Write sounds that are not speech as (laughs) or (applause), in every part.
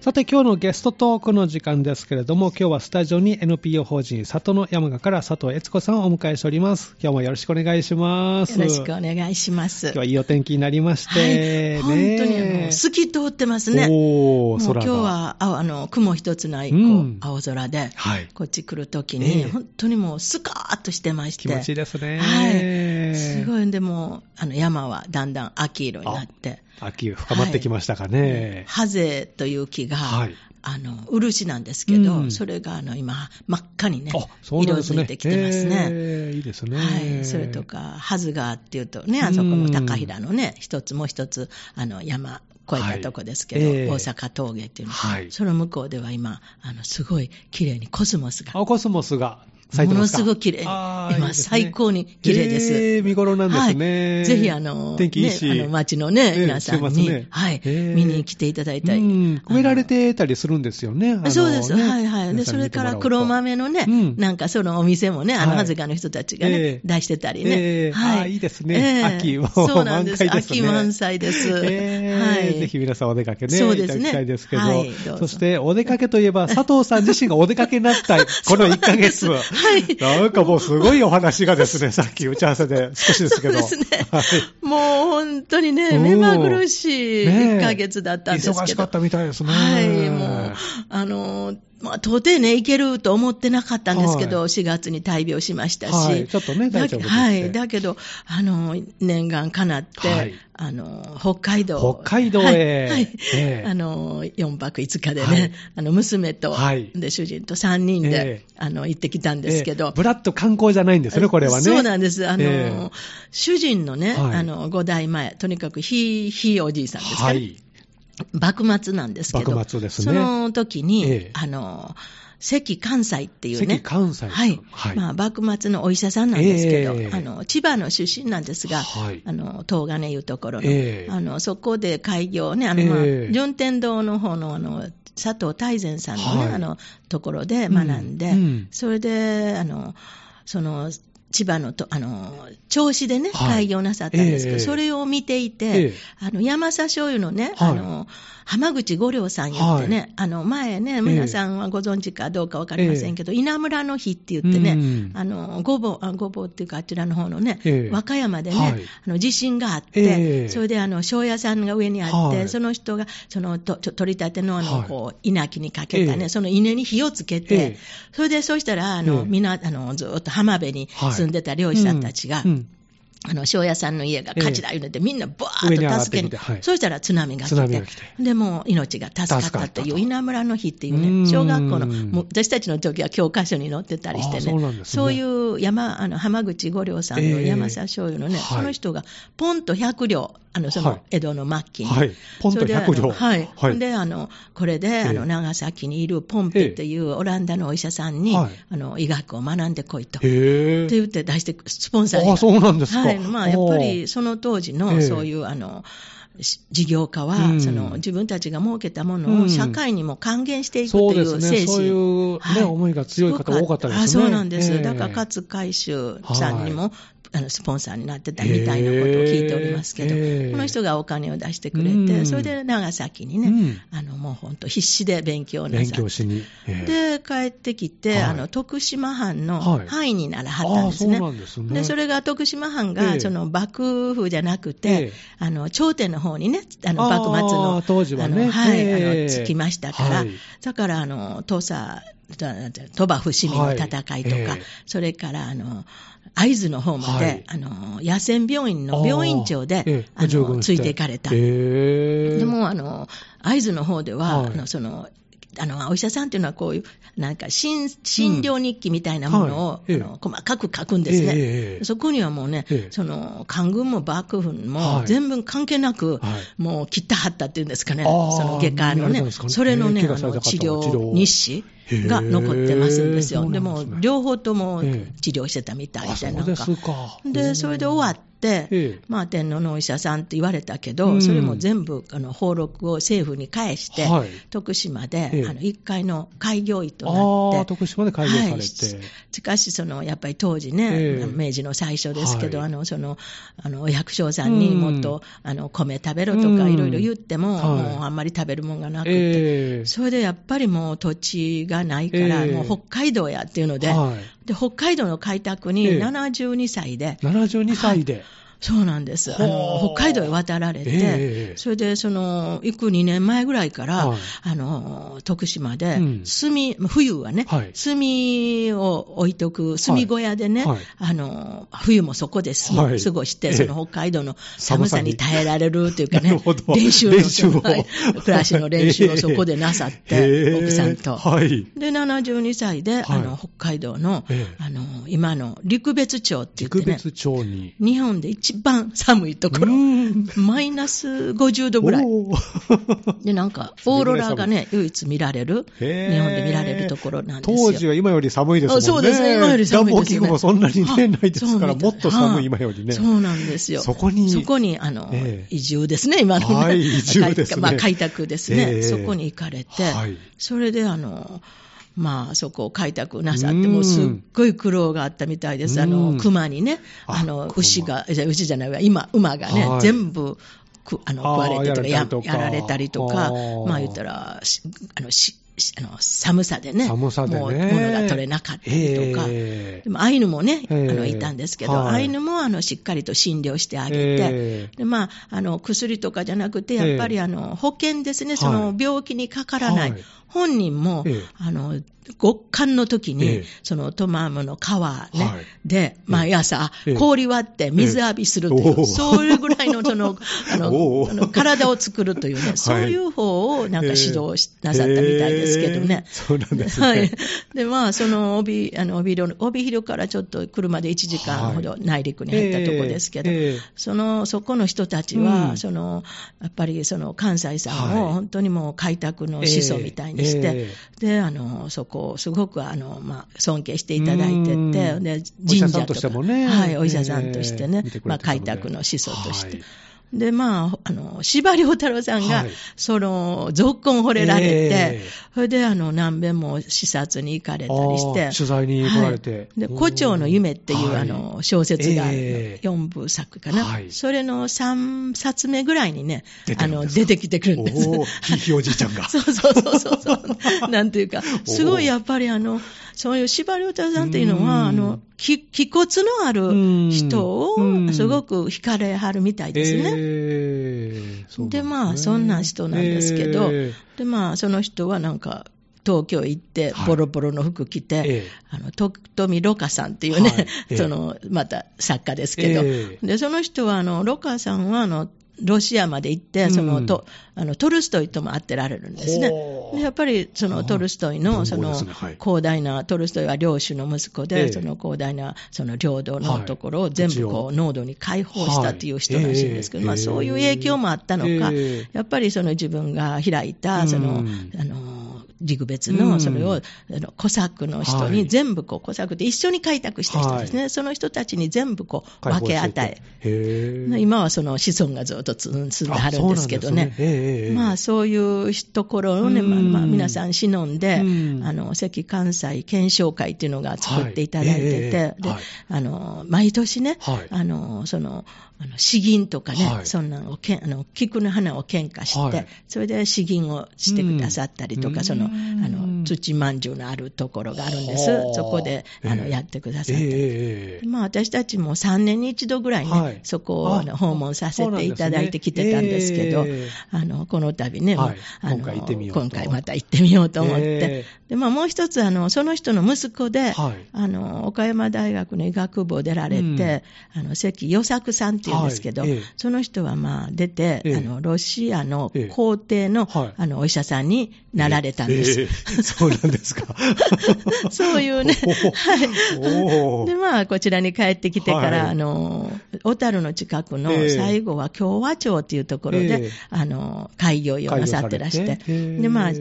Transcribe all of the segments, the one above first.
さて今日のゲストトークの時間ですけれども、今日はスタジオに NPO 法人里の山賀から佐藤悦子さんをお迎えしております。今日もよろしくお願いします。よろしくお願いします。今日はいいお天気になりまして、はい、ね本当にあの透き通ってますね。おー、もう今空が。日はああの雲一つないこう、うん青空で、はいこっち来るときに、ええ本当にもうスカーッとしてまして。気持ちいいですね。はい。すごい、でもあの山はだんだん秋色になって。秋深まってきましたかね。ハゼという木が、はい。あの漆なんですけど、うん。それがあの今、真っ赤にねね。色づいてきてますね。えーいいですね。はい、それとか、ハズガーっていうとね、あそこの高平のね、一つもう一つ、あの山越えたとこですけど、はい。ええ大阪峠っていうの、はい。その向こうでは今、あのすごい綺麗にコスモスが、青コスモスが咲いてますかものすごく綺麗に。今ね。最高に綺麗です。えー見頃なんですね。はい、ぜひあの、天気いいし。ね、あの町のね、ええ皆さんに、ね。はい、ええ見に来ていただいたい。うん。植えられあてたりするんですよね。そうです、ねはいはい。で、それから黒豆のね、うん。なんかそのお店もね、あの、はい。はずかの人たちがね、ええ。出してたりね。ええ。ああいいですね。秋も (laughs) そうなんです。満開ですね。秋満載です。えーはい。ぜひ皆さんお出かけね、そうですね。いただきたいですけど、はいどうぞ。そしてお出かけといえば、佐藤さん自身がお出かけになった。(laughs) この1ヶ月。そうですはいなんかもうすごいお話がですね、(laughs) さっき打ち合わせで少しですけど。そうですねはいもう本当にね、うん目まぐるしいねえ1ヶ月だったんですけど。忙しかったみたいですね。はい、もう、あの、まあ、到底ね、行けると思ってなかったんですけど、は4月に大病しましたし、はい。ちょっとねだ大丈夫はい、だけど、あの、念願かなって、はい。あの、北海道。北海道へ。はい。はい。ええ。あの、4泊5日でね、はい。あの、娘と、はい。で、主人と3人で、ええ。あの、行ってきたんですけど、えーブラッと観光じゃないんですね、これはね。そうなんです。あの、ええ。主人のね、はい。あの、5代前、とにかくひ、ひいおじいさんですかね。はい。幕末なんですけど、幕末ですね。その時に、ええ。あの、関関西っていうね、関関西はい、はい。まあ、幕末のお医者さんなんですけど、ええ。あの千葉の出身なんですが、はい。あの東金いうところの、ええ。あのそこで開業ね、あの、まあええ。順天堂の方のあの佐藤大善さんのね、はい。あのところで学んで、うん。うん。それで、あの、その、千葉のと、あの、銚子でね、はい。開業なさったんですけど、ええ。それを見ていて、ええ。あの、山佐醤油のね、はい。あの、浜口五良さん言ってね、あの、前ね、皆さんはご存知かどうかわかりませんけど、稲村の日って言ってね、うん。あの、ごぼう、あごぼうっていうか、あちらの方のね、ええ。和歌山でね、はい。あの、地震があって、ええ。それであの、庄屋さんが上にあって、はいその人が、その、と、取り立てのあの、はい。こう、稲木にかけたね、ええ。その稲に火をつけて、ええ。それでそうしたら、あの、ええみんな、あの、ずっと浜辺に住んでた漁師さんたちが、うん。うんあの、庄屋さんの家が火事だ言うので、みんなバー上に上がッと助けにそうしたら津波が来て。でもう命が助かったっていう、稲村の日っていううん。ね、小学校の、私たちの時は教科書に載ってたりしてね。そういう山、あの、浜口五良さんのええ山佐醤油のね、はい。その人が、ポンと100両、あの、そはいの、江戸の末期に。はいポンとそれであの100両はい。はいで、あの、これで、えあの、長崎にいるポンペっていうオランダのお医者さんに、はいあの、医学を学んでこいと。へえ。って言って出して、スポンサーに。あそうなんですかはい。まあ、やっぱおり、その当時ええの、そういう、あの、し事業家は、うんその、自分たちが設けたものをうん社会にも還元していくという精神。ですね。そういうね、はい思いが強い方多かったですね。あそうなんです。ええだから、勝海舟さんにも、あのスポンサーになってたみたいなことを聞いておりますけど、へえこの人がお金を出してくれて、うん。それで長崎にね、うん。あのもう本当、必死で勉強なさ勉って。強しに。ええで、帰ってきて、はい。あの、徳島藩のはい。範囲にならはったんですね。でそれが徳島藩が、ええ。その幕府じゃなくて、ええ。あの、朝廷の方にね、あの、幕末の、当時はね。あのはい、ええ。あの、つきましたから、はい。だから、あの、土佐、鳥羽伏見の戦いとか、はい。ええそれから、あの、会津の方まで、はい。あの、野戦病院の病院長で、ええあの、ついていかれた。へえ。でも、あの、会津の方では、はい。あの、その、あの、お医者さんっていうのはこういう、なんか、診、診療日記みたいなものを、はい。ええ。あの、細かく書くんですね。ええええ。そこにはもうね、ええ。その、官軍も幕府もはい。全部関係なく、はい。もう切ったはったっていうんですかね、あー。その外科のねそれのね、ええあの、治療。日誌。が残ってますんですよ。でも、両方ともええ。治療してたみたいで、なんか。でそれで終わって、ええ。まあ、天皇のお医者さんって言われたけど、うん。それも全部、あの、登録を政府に返して、はい。徳島で、ええ。あの、1階の開業医となって、徳島で開業されて。はい。ししかし、その、やっぱり当時ね、ええ。明治の最初ですけど、はい。あの、その、あの、お百姓さんにもっと、あの、米食べろとか、うん。いろいろ言っても、はい。もうあんまり食べるもんがなくて、ええ。それでやっぱりもう土地がないから、ええ。もう北海道やっていうので、はい。で北海道の開拓にええ。72歳で、72歳で。そうなんです。あの北海道へ渡られて、ええ。それでその行く2年前ぐらいから、はい。あの徳島でうん。炭、冬はね、はい。炭を置いとく炭小屋でね、はい。あの冬もそこで過ごはい。過ごして、ええ。その北海道の寒さに耐えられるというかね (laughs) 練習の練習を。はい暮らしの練習をそこでなさって、へえ。奥さんと。はい。で、72歳で、はい。あの北海道の,、ええ。あの今の陸別町って言ってね、陸別町に。日本で一番寒いところ、うん。マイナス50度ぐらい。(laughs) で、なんか、オーロラがね、唯一見られる、日本で見られるところなんですよ。当時は今より寒いですもんね。あそうですね今より寒いですね暖房器具もそんなにね、あないですから、もっと寒い今よりね。そうなんですよ。そこに。そこに、あの、ええ。移住ですね、今のね。はい移住ですね。まあ、開拓ですね、ええ。そこに行かれて、はい。それで、あの、まあ、そこを開拓なさって、うんもうすっごい苦労があったみたいです。あうの、ん熊にね、ああの、熊。牛が、じゃ牛じゃないわ、今、馬がね、はい。全部、くあの食われてとかややられたりとか。やられたりとかあー、まあ言ったら、しあのししあの寒さでね、寒さでね。もう物が取れなかったりとか、ええ。でもアイヌもね、ええ。あのいたんですけど、はい。アイヌもあのしっかりと診療してあげて、ええ。でまあ、あの薬とかじゃなくて、やっぱりあの保険ですね、その病気にかからない、はい本人も、ええ。あの極寒の時に、ええ。そのトマムの川、ねはい。で、毎朝、ええ。氷割って水浴びするという、そういうぐらいのその (laughs) あのあの体を作るというね、そういう方をなんか指導し、なさったみたいですけどね。ええ。そうなんですね。はい。で、まあ、その帯、あの、帯広、帯広からちょっと車で1時間ほど内陸に入ったとこですけど、ええ。ええその、そこの人たちは、うん。その、やっぱりその関西さんはい。を本当にもう開拓の始祖みたいにして、ええ。で、あの、そこをすごくあの、まあ、尊敬していただいてうん。て、で、神社とか、ね。はい、お医者さんとしてね、ま開拓の始祖として。はいで、まあ、あの、司馬遼太郎さんが、はい。その、続婚惚れられて、ええ。それで、あの、何遍も視察に行かれたりして、取材に来られて。はい。で、胡蝶の夢っていう、はいあの、小説が、ええ。4部作かな、はい。それの3冊目ぐらいにねあの、出てきてくるんです。おーひいひいおじいちゃんが。そ (laughs) うそうそうそうそう。(laughs) なんていうか、すごいやっぱりあの、そういう司馬遼太郎さんっていうのうん。は、あの、き気骨のある人うん。をすごく惹かれはるみたいですね。ええそうなんで、すね。まあ、そんな人なんですけど、えで、まあ、その人はなんか、東京行ってはい、ボロボロの服着て、ええ。あの、徳富ロカさんっていうね、はい。ええ。(laughs) その、また作家ですけど、ええ。で、その人は、あの、ロカさんは、あの、ロシアまで行って、その、うん。と、あの、トルストイとも会ってられるんですね。やっぱり、そのトルストイあの、その広大な、トルストイは領主の息子ええ。で、その広大な、その領土のところをはい全部こ、土地を濃度に解放したっていう人らしいんですけど、はいまあ、そういう影響もあったのか、ええ。やっぱりその自分が開いた、その、うん。あの、陸別うん。の、それを、あの、コサックの人はい。に全部こう、コサックで一緒に開拓した人ですね。その人たちに全部こう、分け与え。今はその子孫がずっと住んではるんですけどね。ね。ええまあそういうところをね、うん。まあまあ皆さん忍んで、うん。あの、関関西検証会っていうのが作っていただいてて、はい。ええ。ではい、あの、毎年ね、はい。あの、その、あの詩吟とかね、はい。そんなのをけん、あの、菊の花を献花して、はい。それで詩吟をしてくださったりとか、うん。その、あうんの、土まんじゅうのあるところがあるんです。はあ。そこで、あの、ええやってくださったり。ええまあ私たちも3年に一度ぐらいね、はい。そこをあのあ訪問させていただいてきてたんですけど、ねえ。あの、この度ね、はい。あの今回今回また行ってみようと思って、え。で、まあもう一つ、あの、その人の息子で、はい。あの、岡山大学の医学部を出られて、うん。あの、関与作さんっていうんですけど、はい。ええ。その人はまあ出て、ええ。あの、ロシアのええ皇帝の、はい。あの、お医者さんになられたんです。ええ。そうなんですか。(laughs) そういうね。はい。で、まあ、こちらに帰ってきてから、はい、あの、小樽の近くの最後は共和町っていうところで、えー、あの、開業医をなさってらして、で、まあ、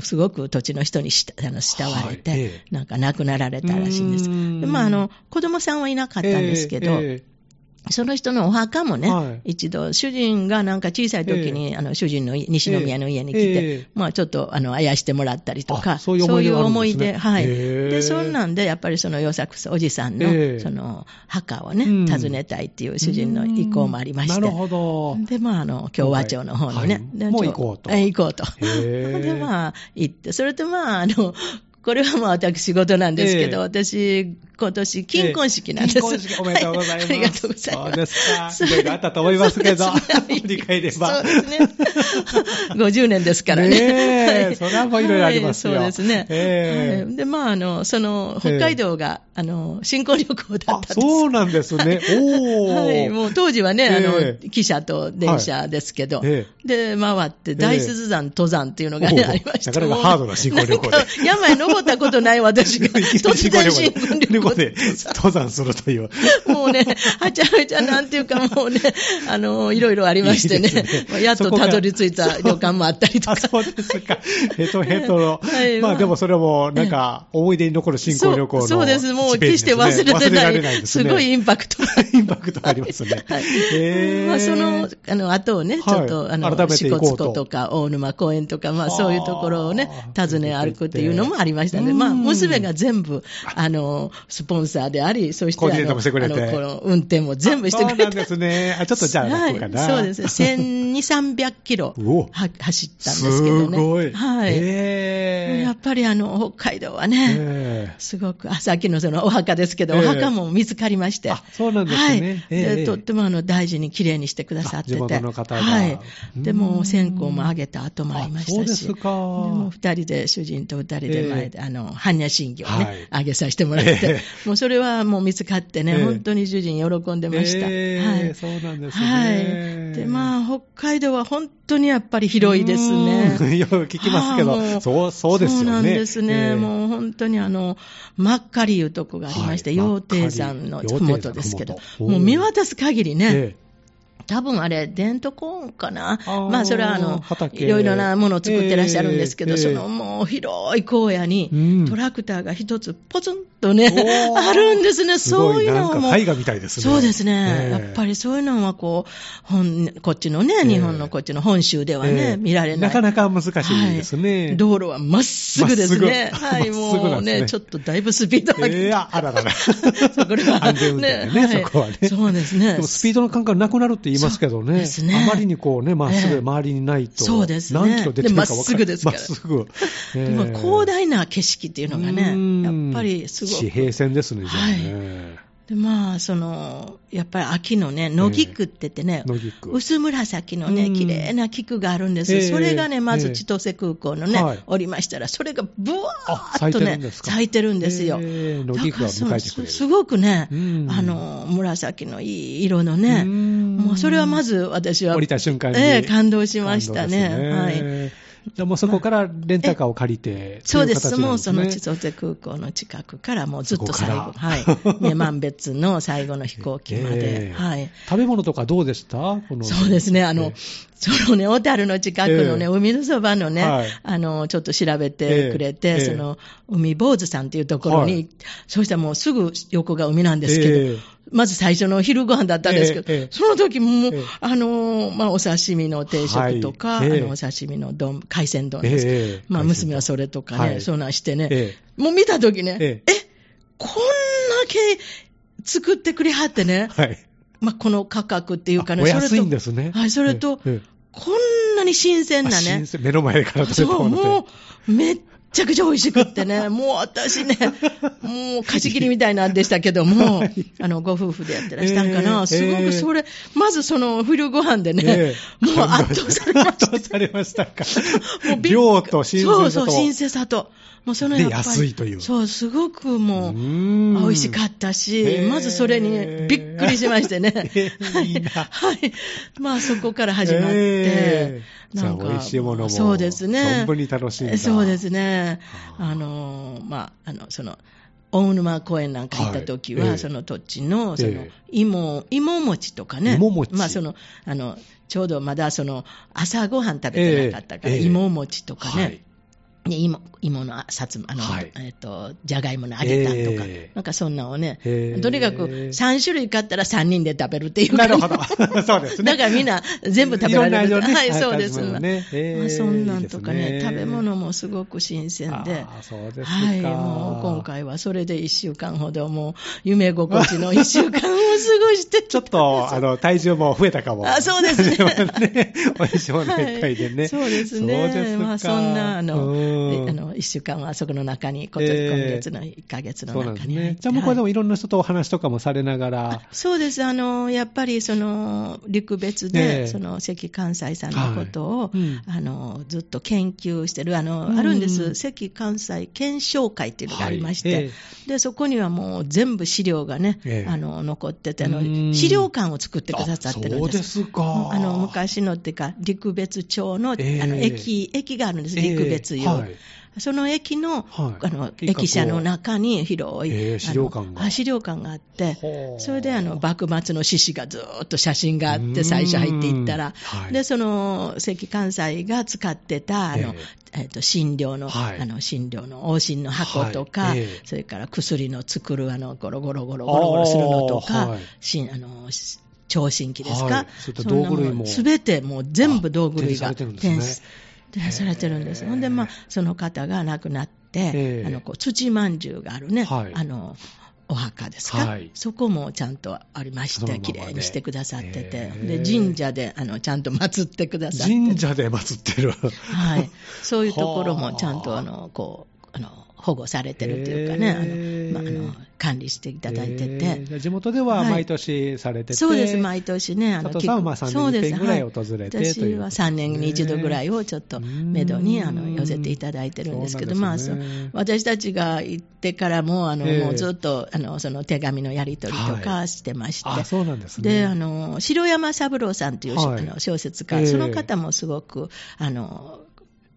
すごく土地の人にしあの慕われて、はい、なんか亡くなられたらしいんです。で、まあ、あの、子供さんはいなかったんですけど、えーえーその人のお墓もね、はい、一度、主人がなんか小さい時に、えー、あの主人の西宮の家に来て、えー、まあちょっとあのあやしてもらったりとか、そういう思い出、はい。で、そんなんで、やっぱりその与作おじさんの、その墓をね、訪ねたいっていう主人の意向もありまして、なるほど。で、まああの、共和町の方にね、はい、もう行こうと。行こうと。(laughs) で、まあ行って、それとまあ、あの、これはまあ私事なんですけど、え。私、今年、金婚式なんです。金婚式おめでとうございます。はい、ありがとうございます。そうですか。いろいろあったと思いますけど、振り返れば。そうですね。50年ですからね。ねえ、それはもういろいろありますよ。そうですね。えー、で、まあ、あの、その、北海道が、あの、新婚旅行だったんです。そうなんですね。お (laughs) はい、もう当時はね、あの、汽車と電車ですけど、で、回って、大鈴山登山っていうのがね、ありました。なかなかハードな新婚旅行で。(laughs) 山へ登ったことない私が、(laughs) 突然新婚旅行で登山するという。もうね、はちゃめちゃなんていうかもうね、あの、いろいろありましてね、いいやっとたどり着いた旅館もあったりとか。そうですか。ヘトヘトの。(laughs) はい、まあでもそれも、なんか、思い出に残る新婚旅行の、そうです、もう決して忘れてない。ないすごいインパクト。(laughs) インパクトありますね。(laughs) はい。えー、まあその、あの、後をね、ちょっと、あの、支笏湖とか、大沼公園とか、まあそういうところをね、訪ね歩くっていうのもありましたね。まあ、娘が全部、あの、スポンサーであり、そして、あの、この運転も全部してくれて。そうなんですね。あ、ちょっとじゃあ楽かな。そうですね。1200、300キロ走ったんですけどね。すごい。はい。やっぱりあの、北海道はね、すごく、あ、さっきのそのお墓ですけど、お墓も見つかりまして。あ、そうなんですね。はい。とってもあの、大事に綺麗にしてくださってて。はい。でも、線香もあげた後もありましたし。そうですか。でも、二人で、主人と二人で前で、あの、般若心経をね、あげさせてもらって、もうそれはもう見つかってね、本当に主人喜んでました。はい。そうなんですね。はい。で、まあ、北海道は本当にやっぱり広いですね。(laughs) よく聞きますけど、そう、そうですよね。そうなんですね。もう本当にあの、真っ赤りいうとこがありまして、羊蹄山のふもとですけど、もう見渡す限りね、多分あれ、デントコーンかな。まあ、それはあの、いろいろなものを作ってらっしゃるんですけど、えー、そのもう広い荒野に、トラクターが一つポツンとね、あるんですね。そういうのも。絵画みたいですね。そうですね。やっぱりそういうのはこう、本、こっちのね、日本のこっちの本州ではね、見られない。なかなか難しいですね。道路はまっすぐですね。はい、もうね、ちょっとだいぶスピード上げて。いや、あららら。(laughs) これは。安全運転ね、そこはね。そうですね。スピードの感覚なくなるって言いますけどね。ね。あまりにこうね、まっすぐ周りにないと。そうですね。何キロ出てるか分かまっすぐですから。まっすぐ。でも広大な景色っていうのがね、やっぱりすごい。地平線ですね、じゃあね。で、まあ、その、やっぱり秋のね、野菊って言ってね、えー、薄紫のね、綺麗な菊があるんです。えー、それがね、まず千歳空港のね、えー、おりましたら、それがブワーっとね、咲いてるんですよ。えー、すごくね、あの、紫のいい色のね、もうそれはまず私は、降りた瞬間に、えー、感動しましたね。ね。はい。じゃもうそこからレンタカーを借りて、そうです、もうその千歳空港の近くからもうずっと最後、(laughs) はい、女満別の最後の飛行機まで、えー、はい。食べ物とかどうでした？そうですね、あの、そのね、小樽の近くのね、えー、海のそばのね、はい、あの、ちょっと調べてくれて、えー、その、海坊主さんっていうところに、はい、そうしたらもうすぐ横が海なんですけど、まず最初の昼ご飯だったんですけど、ええ、その時も、え、あの、まあ、お刺身の定食とか、はい、あの、お刺身の丼、海鮮丼です。まあ、娘はそれとかね、はい、そんなんしてね、もう見た時ね、え、こんなけ作ってくれはってね、はい、まあ、この価格っていうかね、お安いんですね。はい、それと、こんなに新鮮なね。目の前から食べたものもう、めっちゃくちゃ美味しくってね、(laughs) もう私ね、もう貸し切りみたいなんでしたけども、(laughs) はい、あの、ご夫婦でやってらしたんかな、えー、すごくそれ、まずその昼ご飯でね、えー、もう圧倒されました。圧倒されましたか。(laughs) もう量と新鮮さと。そうそう、新鮮さと。もうそのやっぱり安いという。そう、すごくもう、美味しかったし、まずそれにびっくりしましてね。はい。はい。まあそこから始まって、なんか、美味しいものも。そうですね。存分に楽しんだ。そうですね。ね。あの、まあ、あの、その、大沼公園なんか行った時は、はいええ、その土地の、その、芋、芋餅とかね。芋餅まあ、その、あの、ちょうどまだその、朝ごはん食べてなかったから、え、芋餅とかね。はい芋芋のさつあの、はい、えっ、ー、と、じゃがいもの揚げたとか、えー、なんかそんなをね、とにかく3種類買ったら3人で食べるっていうなるほど。(laughs) そうですね。だからみんな全部食べられる。ね、はい、そうです。ねまあ、そんなんとかね、食べ物もすごく新鮮で、そうですはい、もう今回はそれで1週間ほど、もう夢心地の1週間を過ごしてちょっと、あの、体重も増えたかも。あ、そうですね。(laughs) ね美味しいものいっぱいでね。(laughs) そうですね。そうですまあそんな、あの、あの1週間はそこの中に、今月の1ヶ月の中に、ね、じゃあ、向こうでもい。ろんな人とお話とかもされながら。そうです、あのやっぱりその陸別で、その関関西さんのことを、はい。うん、あのずっと研究してる、あの、うん、あるんです、関関西検証会っていうのがありまして、はい、でそこにはもう全部資料がね、あの残っててあの、資料館を作ってくださってるんです。そうですか。あの昔のっていうか、陸別町の,、あの駅駅があるんです、陸別いう。はい。その駅のはい、あの駅舎の中に広い、えー、資料館が。資料館があって、それであの幕末の志士がずっと写真があって、最初入っていったら、はい、でその関関西が使ってたあの、えー、えー、と診療の、はい、あの診療の往診の箱とか、えー、それから薬の作るあのゴロゴロゴロゴロゴロするのとか、あの聴診器ですか、はい、そういった道具類も。すべてもう全部道具類が展示でされてるんです。ほんで、まあ、その方が亡くなって、あのこう土まんじゅうがあるね、はい、あのお墓ですか、はい、そこもちゃんとありまして、きれいにしてくださってて、で神社であのちゃんと祀ってくださって神社で祀ってる、はい、そういうところもちゃんとあのこうあの保護されてるというかね、あのまあ、あの管理していただいてて、地元では毎年されてて、そうです、毎年ね、あの佐藤さんはまあ3年に1ぐらい訪れて、私は3年に1度ぐらいをちょっとめどにあの寄せていただいてるんですけど、まあ、私たちが行ってからも、あのもうずっとあのその手紙のやり取りとかしてまして、あそうなんですね、であの城山三郎さんという、あの小説家、その方もすごくあの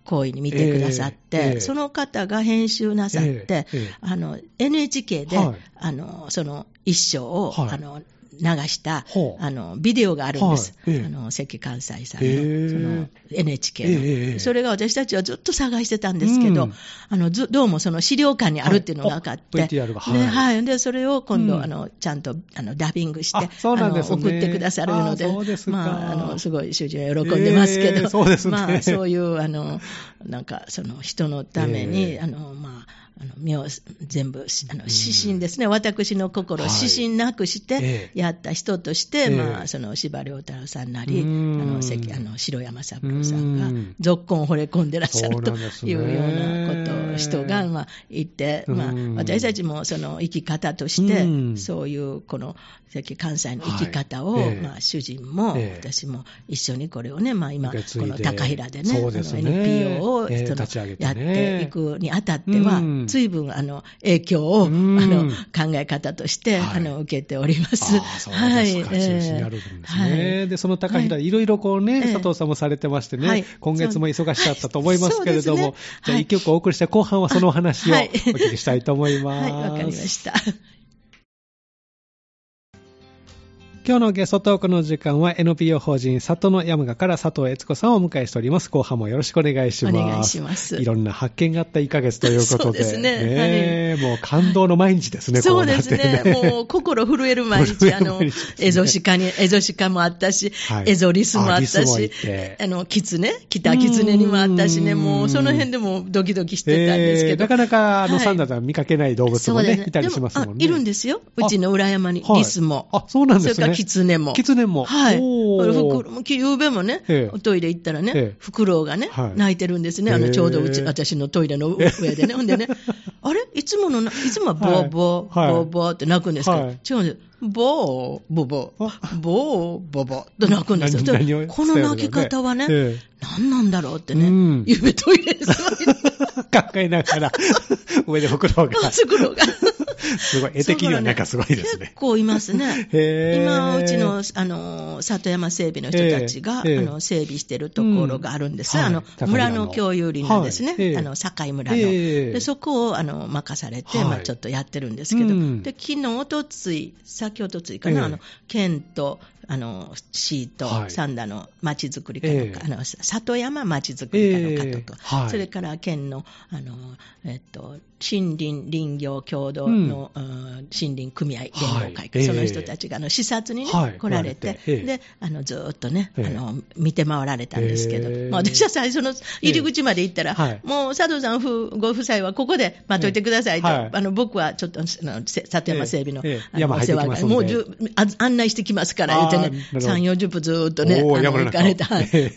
好意に見てくださって、その方が編集なさって、えー、あの NHK で、はい、あのその一章を、はい、あの流したあのビデオがあるんです、はい、あの関関西さんのその NHK の、えー、それが私たちはずっと探してたんですけど、うん、あのどうもその資料館にあるっていうのが分かって、はい。ねはい、でそれを今度、うん、あのちゃんとあのダビングして、あの送ってくださるので、まあ、あのすごい主人は喜んでますけど、えー、そうですね、まあ、そういうあのなんかその人のために、(laughs) あのまああの身を全部、あの指針ですね、私の心を指針なくしてやった人として、まあ、その司馬遼太郎さんなり、あの関あの城山三郎さんが、続婚を惚れ込んでらっしゃるというようなことを人が、まあ、言って、まあ、私たちもその生き方として、そういうこの関関西の生き方を、まあ、主人も、私も一緒にこれをね、まあ、今、この高平でね、NPO をやっていくにあたっては、随分あの影響を、あの考え方として、あの受けております。はい。中心にあるんですね。で、その高平、い。ろいろこうね、佐藤さんもされてましてね、今月も忙しかったと思いますけれども、じゃあ一曲お送りして後半はそのお話をお聞きしたいと思います。はい、わかりました。今日のゲストトークの時間は NPO 法人里の山賀から佐藤悦子さんをお迎えしております。後半もよろしくお願いします。お願いします。いろんな発見があった1ヶ月ということで。そうですね。ねもう感動の毎日ですね、そうですね。ねもう心 (laughs) 震える毎日、あの、エゾシカに、エゾシカもあったし、はい、エゾリスもあったし、あの、キツネ、北キツネにもあったしね、もうその辺でもドキドキしてたんですけど。なかなか、あの、サンダーさん見かけない動物もね、いたりしますもんね。いるんですよ。うちの裏山に、リスも。あ、そうなんですね。それからキツネも。年も。はい。ゆうべもね、おトイレ行ったらね、フクロウがね、泣いてるんですね。あの、ちょうどうち、私のトイレの上でね。ほんでね、(laughs) あれ？いつもの、いつもはボーボー、ボーボーって泣くんですけど、違うんです。ボー、ボボ、ボー、ボボって泣くんですよ。この泣き方はね、何なんだろうってね、ゆう (laughs) べトイレで考えながら、上で袋 (laughs) が。袋が。すごい、絵的にはなんかすごいですね。結構いますね。今、うちの、あの、里山整備の人たちが、あの、整備してるところがあるんです。あの、村の共有林なんですね。あの、境村の。で、そこを、あの、任されて、まあちょっとやってるんですけど、で、昨日、おとつい、先おとついかな、あの、県と、あの、市と三田の町づくり課の、あの、里山町づくり課の方と、それから県の、あの、えっと、森林林業共同の、うん、森林組合連合会、はい、その人たちがあの視察にね、はい、来られて、であのずっとね、あの見て回られたんですけど、まあ、私は最初の入り口まで行ったら、もう佐藤さん夫ご夫妻はここで待っといてくださいと、あの僕はちょっとあの里山整備の,、あのお世話が、もう案内してきますから言ってね、3、40分ずっとね、行かれた、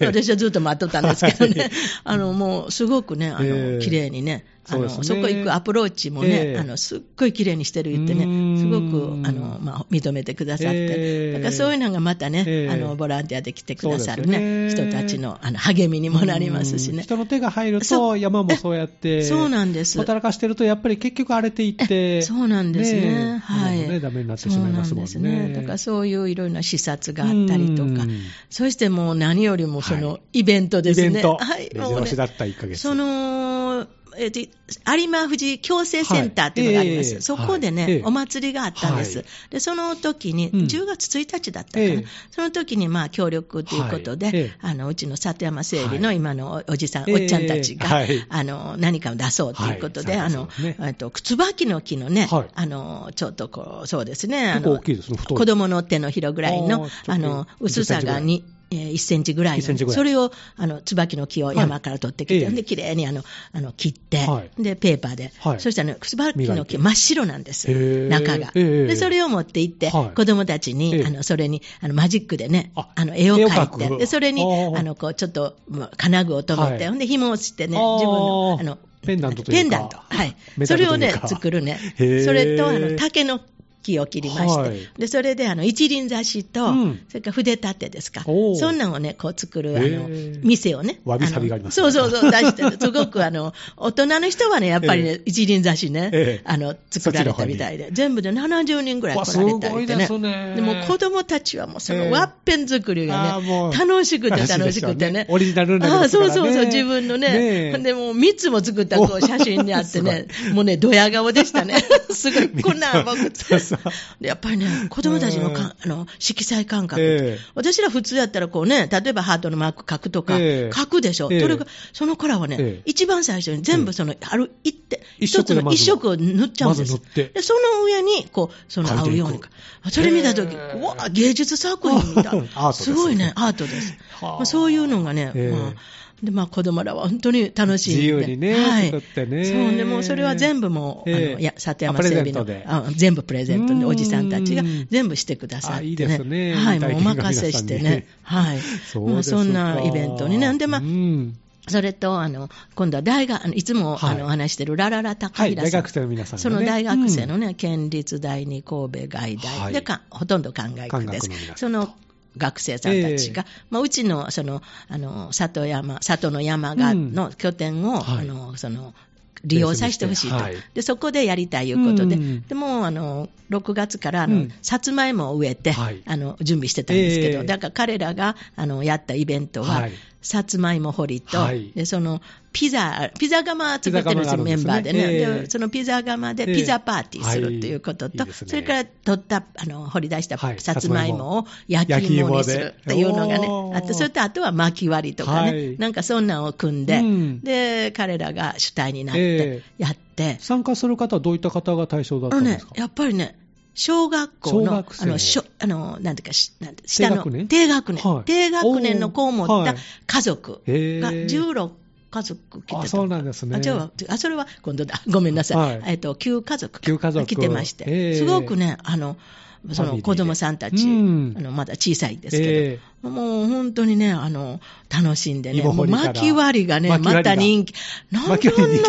私はずっと待っとったんですけどね、(laughs) あのもうすごくね、あの綺麗にね、あのそ、ね,、こ行くアプローチもね、えー、あのすっごい綺麗にしてる言ってね、すごくあの、まあ、認めてくださって、えー、だからそういうのがまたね、えー、あのボランティアで来てくださるね、ね人たちのあの励みにもなりますしね。人の手が入ると、山もそうやって、そうなんです。働かしてると、やっぱり結局荒れていって、そうなんですね。ねはい。ね、ダメになってしまいますもんね。そうなんですね。だからそういういろいろな視察があったりとか、そしてもう何よりもそのイベントですね。イベント。はい。珍しだった1ヶ月。その、えー、有馬富士共生センターっていうのがあります。はい。えー、そこでね、はい、お祭りがあったんです。はい、で、その時に、10月1日だったかな。うん、その時に、まあ、協力ということで、えー、あの、うちの里山整備の今のおじさん、おっちゃんたちが、あの、何かを出そうということで、あの、えっと、椿の木のね、あの、ちょっとこう、そうですね、あの、子供の手のひらぐらいの、あの、薄さがに、えー、1センチぐらいの、それをあの椿の木を山から取ってきて、はい、で綺麗にあのあの切って、はい、でペーパーで、はい、そしたら、ね、椿の木真っ白なんです、中が。でそれを持って行って、子供たちにあのそれにあのマジックでね、あの絵を描いて、でそれにあのこうちょっと金具を留めて、ほんで紐をしてね、自分のあのペンダントというか。ペンダント。はい。それをね、作るね。それと、あの、竹の木を切りまして、はい、でそれであの一輪挿しと、うん、それから筆立てですか、そんなんをね、こう作るあの店をね、わびさびがあります、ね、そうそうそう、出してる、すごくあの (laughs) 大人の人はね、やっぱりね、えー、一輪挿しね、えー、あの作られたみたいで、全部で70人ぐらい来られたりてね、でも子供たちはもうそのワッペン作りがね、えー、楽しくて楽しくてね、オリジナルな、ね、あそうそうそう、自分のね、ねでも3つも作ったこう写真にあってね、(laughs) もうね、ドヤ顔でしたね、(laughs) すごい、こんなん僕、やっぱりりね、子供たちのか、あの色彩感覚、えー、私ら普通やったらこうね、例えばハートのマーク書くとか、えー、書くでしょ、えー、それがその子らはね、えー、一番最初に全部その、ある一手、一つの一色を塗っちゃうんです。でその上にこうその合うように、それ見たとき、うわ芸術作品みたい。(laughs) な、すごいね、アートです。まあ、そういうのがね、まあで、まあ、子供らは本当に楽しい。自由にね、はい、作ってね。そう、でもそれは全部もう、えー、あの、や、里山整備のあ、全部プレゼントで、おじさんたちが全部してくださって、ね。いいですね。はい、もうお任せしてね。はい。そうまあ、そんなイベントにね。で、まあ、それと、あの、今度は大学、いつも、はい、あの、話してるラララ高平さん。はい、大学生の皆さん、ね、その大学生のね、うん、県立大に神戸外大でか、ほとんど考え学です。その学生さんたちが、えー、まあ、うちのそのあの里山里の山がの拠点を、うんはい、あのその利用させてほしいと、はい、でそこでやりたいいうことで、うん、でもあの6月からあの、うん、さつまいもを植えて、はい、あの準備してたんですけど、えー、だから彼らがあのやったイベントは、はい、さつまいも掘りと、はい、でそのピザ、ピザ窯作ってるんですよ、メンバーでね、えー、で。そのピザ窯でピザパーティーするとい。うことと、えーはいいいね、それから取った、あの、掘り出したさつまいもを焼き芋にするっていうのがね、あと、それとあとは巻き割りとかね、はい、なんかそんなんを組んで、うん、で、彼らが主体になってやって、えー、参加する方はどういった方が対象だったんですか、ね、やっぱりね、小学校の、あの、しょあの、なんていうか、なんて下の、低学年、はい、低学年の子を持った家族が16家族来てたあそうなんですね。あ、じゃあ、それは今度だ。(laughs) ごめんなさい。はい、えっと、旧家族。旧家族。来てまして。すごくね、あの、その子供さんたち、あのまだ小さいですけど、もう本当にね、あの、楽しんでね、もう巻き割りがね、また人気。なんでなんね、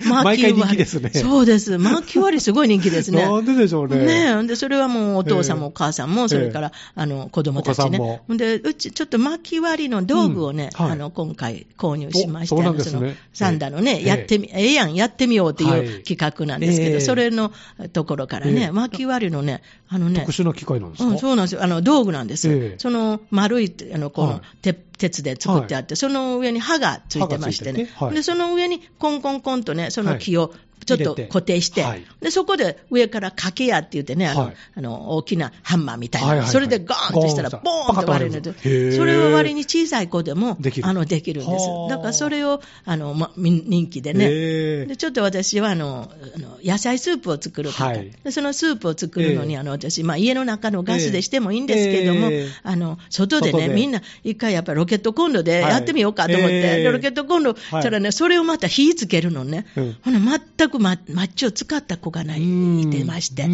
巻き割りですね。そうです。巻き割りすごい人気ですね。なんででしょうね。ねで、それはもうお父さんもお母さんも、それから、あの、子供たちね。で、うち、ちょっと巻き割りの道具をね、あの、今回購入しまして、その、サンダのね、やってみ、ええやん、やってみようっていう企画なんですけど、それのところからね、巻き割りのね、あのね。特殊な機械なんですか？そうなんですよ。あの、道具なんですよ。その丸い、あの、この、鉄で作ってあって、その上に刃がついてましてね。で、その上にコンコンコンとね、その木をちょっと固定して、はい、でそこで上から掛けやって言ってね、あの、はい、あの大きなハンマーみたいな、はいはいはい、それでガーンとしたら、ボーンと割れる。ので、それを割に小さい子でもできる。あのできるんです。だからそれをあの、ま、人気でね。で、ちょっと私はあのあの野菜スープを作る方、はい、でそのスープを作るのに、あの私、まあ、家の中のガスでしてもいいんですけども、あの外でね、みんな一回やっぱりロケットコンロでやってみようかと思って、ロケットコンロ、したらね、それをまた火つけるのね、ほな全くマッチを使った子がない、いてまして、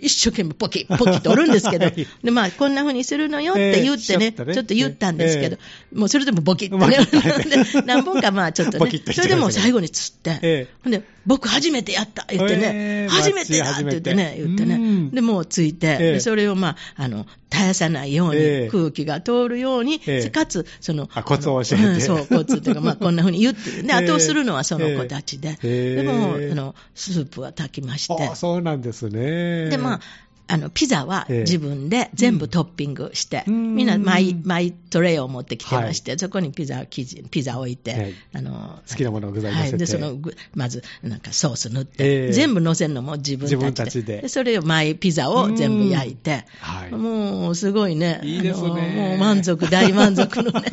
一生懸命ポキポキとおるんですけど、(laughs) でまあ、こんな風にするのよって言ってね、ちょっと言ったんですけど、もうそれでもボキって。ね、(laughs) 何本かまあちょっとね、それでも最後に釣って、ほんで、僕初めてやった言ってね、初めてだって言ってね、言ってね、で、もうついて、それをまあ、あの、絶やさないように、空気が通るように、かつ、その、コツを教えて。そう、コツっていうか、まあ、(laughs) こんな風に言って、で、後をするのはその子たちで、でも、あの、スープは炊きまして。あそうなんですね。で、まあ、あの、ピザは自分で全部トッピングして、みんなマイ、マイトレイを持ってきてまして、そこにピザ生地、ピザ置いて、あの、好きなものを具材にはい。で、その、まず、なんかソース塗って、全部乗せるのも自分たちで。自分たちで。で、それをマイピザを全部焼いて、はい。もう、すごいね。いいですね。もう満足、大満足のね。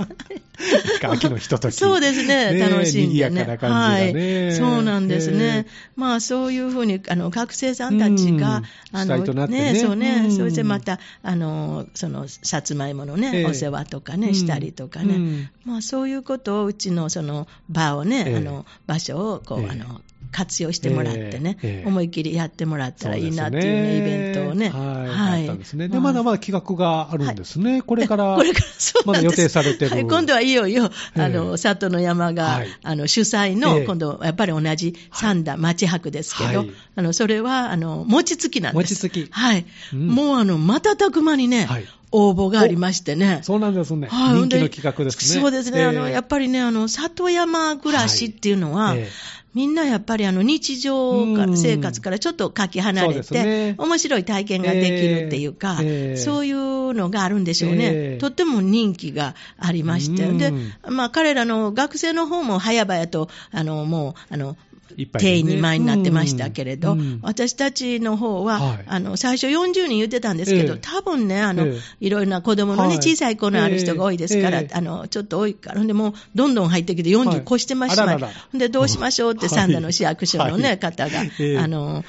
(laughs) 秋のひととき。そうですね、楽しんでね。ねはい。そうなんですね。まあ、そういうふうに、あの、学生さんたちが、あの、ね、ね、そうね、そしてまた、あの、その、さつまいものね、お世話とかね、したりとかね、まあそういうことをうちのその場をね、あの、場所をこう、あの、活用してもらってね、えー、思い切りやってもらったらいいなっていうね、ねイベントをね。はい。はい、ですね。で、まだまだ企画があるんですね。はい、これから、(laughs) これからそうまだ予定されてる。はい、今度はいよいよ、あの、里の山が、はい、あの、主催の、今度、やっぱり同じ三田町博ですけど、あの、それは、あの、餅つきなんです。餅つき。はい。うん、もう、あの、瞬く間にね、はい応募がありましてね。そうなんですね。はい、人気の企画ですね。そうですね。えー、あの、やっぱりね、あの、里山暮らしっていうのは、はいえーみんなやっぱりあの日常生活からちょっとかけ離れて、ね、面白い体験ができるっていうか、えー、そういうのがあるんでしょうね、えー、とっても人気がありまして、でまあ、彼らの学生の方も早々と、あのもうあの定員2万になってましたけれど、うん。うん、私たちの方は、はい、あの最初40人言ってたんですけど、えー、多分ね、あの、えー、いろいろな子供のね、はい、小さい子のある人が多いですから、えー、あのちょっと多いから、でもうどんどん入ってきて40越してました、はい、でどうしましょうって、三田の市役所のね、方が、あので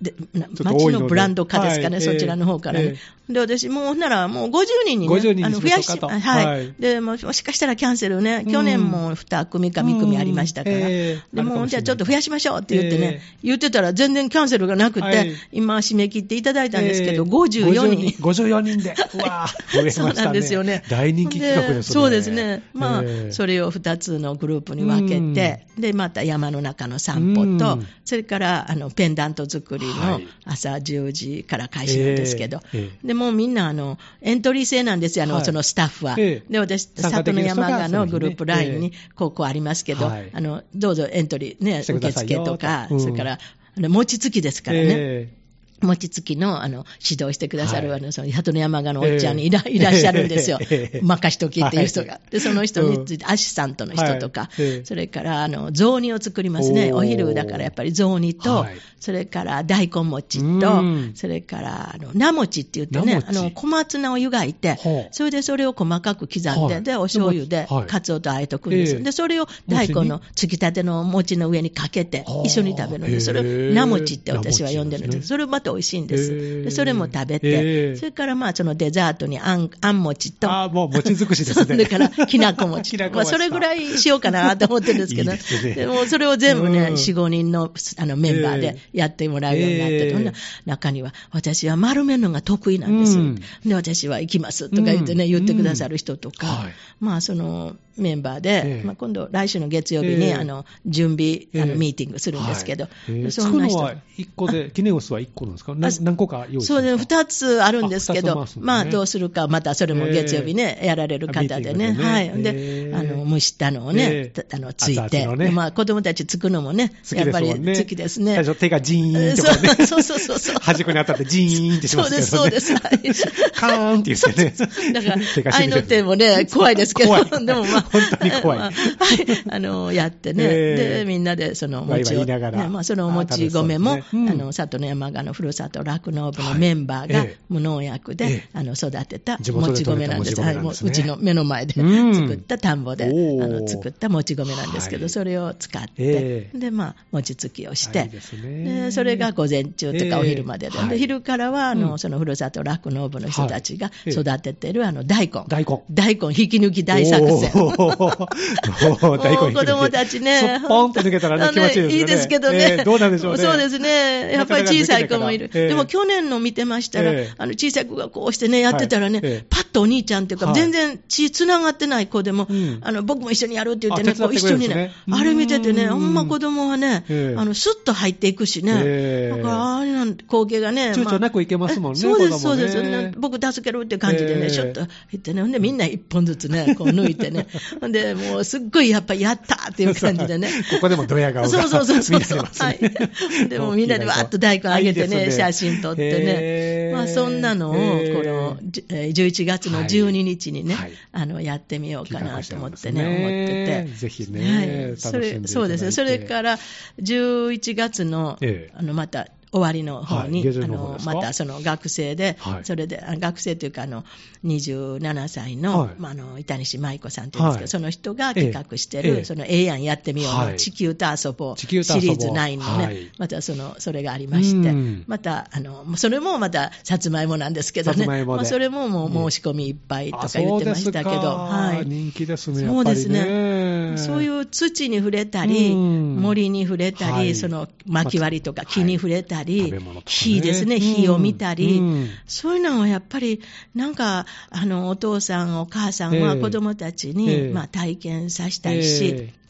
町のブランド化ですかね、はい、そちらの方からね。えー、で、私、もう、なら、もう50人にね、人あの増やし、はい、はい。で、もしかしたらキャンセルね、去年も2組か3組ありましたから、えー、でも、じゃあちょっと増やしましょうって言ってね、えー、言ってたら全然キャンセルがなくて、はい、今、締め切っていただいたんですけど、54人。54人で。(laughs) うわ増えましたね。そうなんですよね。大人気企画ですね。そうですね。まあ、それを2つのグループに分けて、で、また山の中の散歩と、それから、あの、ペンダント作りの、朝10時から開始なんですけど、えーえー、でもみんなあのエントリー制なんですよ、あの、はい、そのスタッフは。えー、で、私、里の山川のグループ LINE に、ここありますけど、あの、どうぞエントリーね、受付とか、うん、それから、餅つきですからね。餅つきの、あの、指導してくださる、はい、あの、その、鳩の山鹿のおっちゃんにいら,、いらっしゃるんですよ。(laughs) 任しときっていう人が。で、その人について、アシスタントの人とか、それから、あの、雑煮を作りますね。お昼だからやっぱり雑煮と、それから大根餅と、それから、あの、菜餅って言ってね、あの、小松菜を湯がいて、それでそれを細かく刻んで、で、お醤油で、カツオとあえとくんです。で、それを大根のつきたての餅の上にかけて、一緒に食べるんです。それを菜餅って私は呼んでるんです。それをまたと美味しいんです。でそれも食べて、それからまあそのデザートにあんあん餅と、あもう餅尽くしですね。それから (laughs) きなこ餅。まあそれぐらいしようかなと思ってるんですけど、いいでね、でもそれを全部ね、4、5人のあのメンバーでやってもらうようになって、えー、中には、私は丸めるのが得意なんです。うん、で、私は行きますとか言ってね、うん、言ってくださる人とか、はい、まあその、メンバーで、えー、まあ、今度、来週の月曜日に、えー、あの準備、あのミーティングするんですけど、えー、そんな人。は1個で、(laughs) 記念オスは1個なんですか？何個か用意そうで2つあるんですけど、ね、まあ、どうするか、またそれも月曜日ね、やられる方でね、ね。はい、であの蒸したのをね、あのついて、ね、まあ、子供たちつくのもね、やっぱり好きですね。最初、手がジーンとかね、そうそうそうそう。端っこに当たってジーンってしますけど、ね、そうです、そうです。カーンって言ってね。だから、(laughs) 愛の手もね、怖いですけど、でもまあ、本当に怖い。はい、あの、やってね、えー、で、みんなでその餅を、ね、まあ、そのお餅米も、あ、ね。うん、あの、里の山鹿のふるさと酪農部のメンバーが無農薬で、えー、あの、育てたもち米なんです。はい、もううちの目の前で作った田んぼで、あの、作ったもち米なんですけど、それを使って、えー、で、まあ、餅つきをして、でそれが午前中とかお昼までで、で昼からは、あの、そのふるさと酪農部の人たちが育ててる、あの、大根。大根。大根引き抜き大作戦。(laughs) もう大根子供たちね。ポンって抜けたらね、気持ちいいですね。いいですけどね。えー、どうなんでしょうね。そうですね。やっぱり小さい子もいる。でも去年の見てましたら、あの小さい子がこうしてね、やってたらね、パッとお兄ちゃんっていうか、全然血繋がってない子でも、あの、僕も一緒にやるって言ってね、こう一緒にね、あれ見ててね、ほんま子供はね、あの、スッと入っていくしね。だから、あれなん光景がね。躊躇なくいけますもんね。そうです、そうです。僕助けるって感じでね、ちょっと言ってね、ほんでみんな一本ずつね、こう抜いてね。(laughs) で、もうすっごいやっぱやったっていう感じでね。(laughs) ここでもドヤ顔がそうそうそうそうそう。はい。でもみんなでわーっと大根あげてね、写真撮ってね。まあそんなのを、この11月の12日にね、あの、やってみようかなと思ってね、思ってて。ぜひね、それそうですね。それから11月の、あの、また、終わりの方に、はい、あのまたその学生で、はい、それで学生というかあの27歳のはい、まあ、あの板西舞子さんというんですけど、その人が企画してる、ええ、そのええやんやってみようの、地球と遊ぼうシリーズ9のね、またそのそれがありまして、またあのそれもまたさつまいもなんですけどね、まあ、それももう申し込みいっぱいとか言ってましたけど、はい、人気ですね、そうですね、そういう土に触れたり、森に触れたり、その薪割りとか木に触れたり、たり、ね、火ですね、火を見たり、うん、そういうのはやっぱり、なんか、あの、お父さん、お母さんは子供たちに、えー、まあ、体験させたいし、えー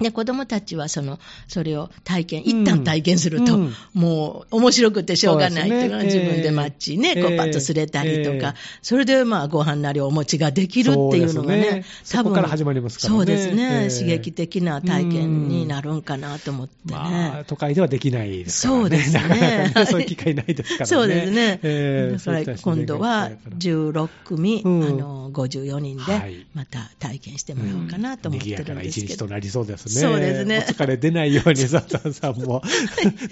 で、子供たちはその、それを体験、一旦体験すると、うん、もう面白くてしょうがないっていうのは、自分でマッチね、えー、こうパッとすれたりとか、えー、それでまあご飯なりお餅ができるっていうのがね、ね多分。そこから始まりますからね。そうですね、えー、刺激的な体験になるんかなと思ってね。まあ、都会ではできないですからね。そうですね。そういう機会ないですからね。そうですね。えー、だから今度は16組、うん、あの、54人で、また体験してもらおうかなと思ってるんですけど。一日となりそうですね。そうですね。疲れ出ないように佐藤さんも、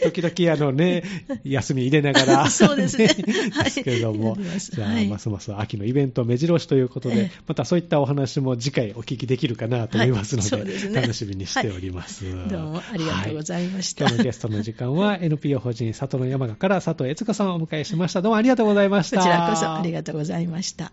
時々あのね、休み入れながら、そうですね。ですけれども、じゃあ、ますます秋のイベント目白押しということで、またそういったお話も次回お聞きできるかなと思いますので、楽しみにしております。どうもありがとうございました。今日のゲストの時間は NPO 法人里の山賀から佐藤悦子さんをお迎えしました。どうもありがとうございました。こちらこそありがとうございました。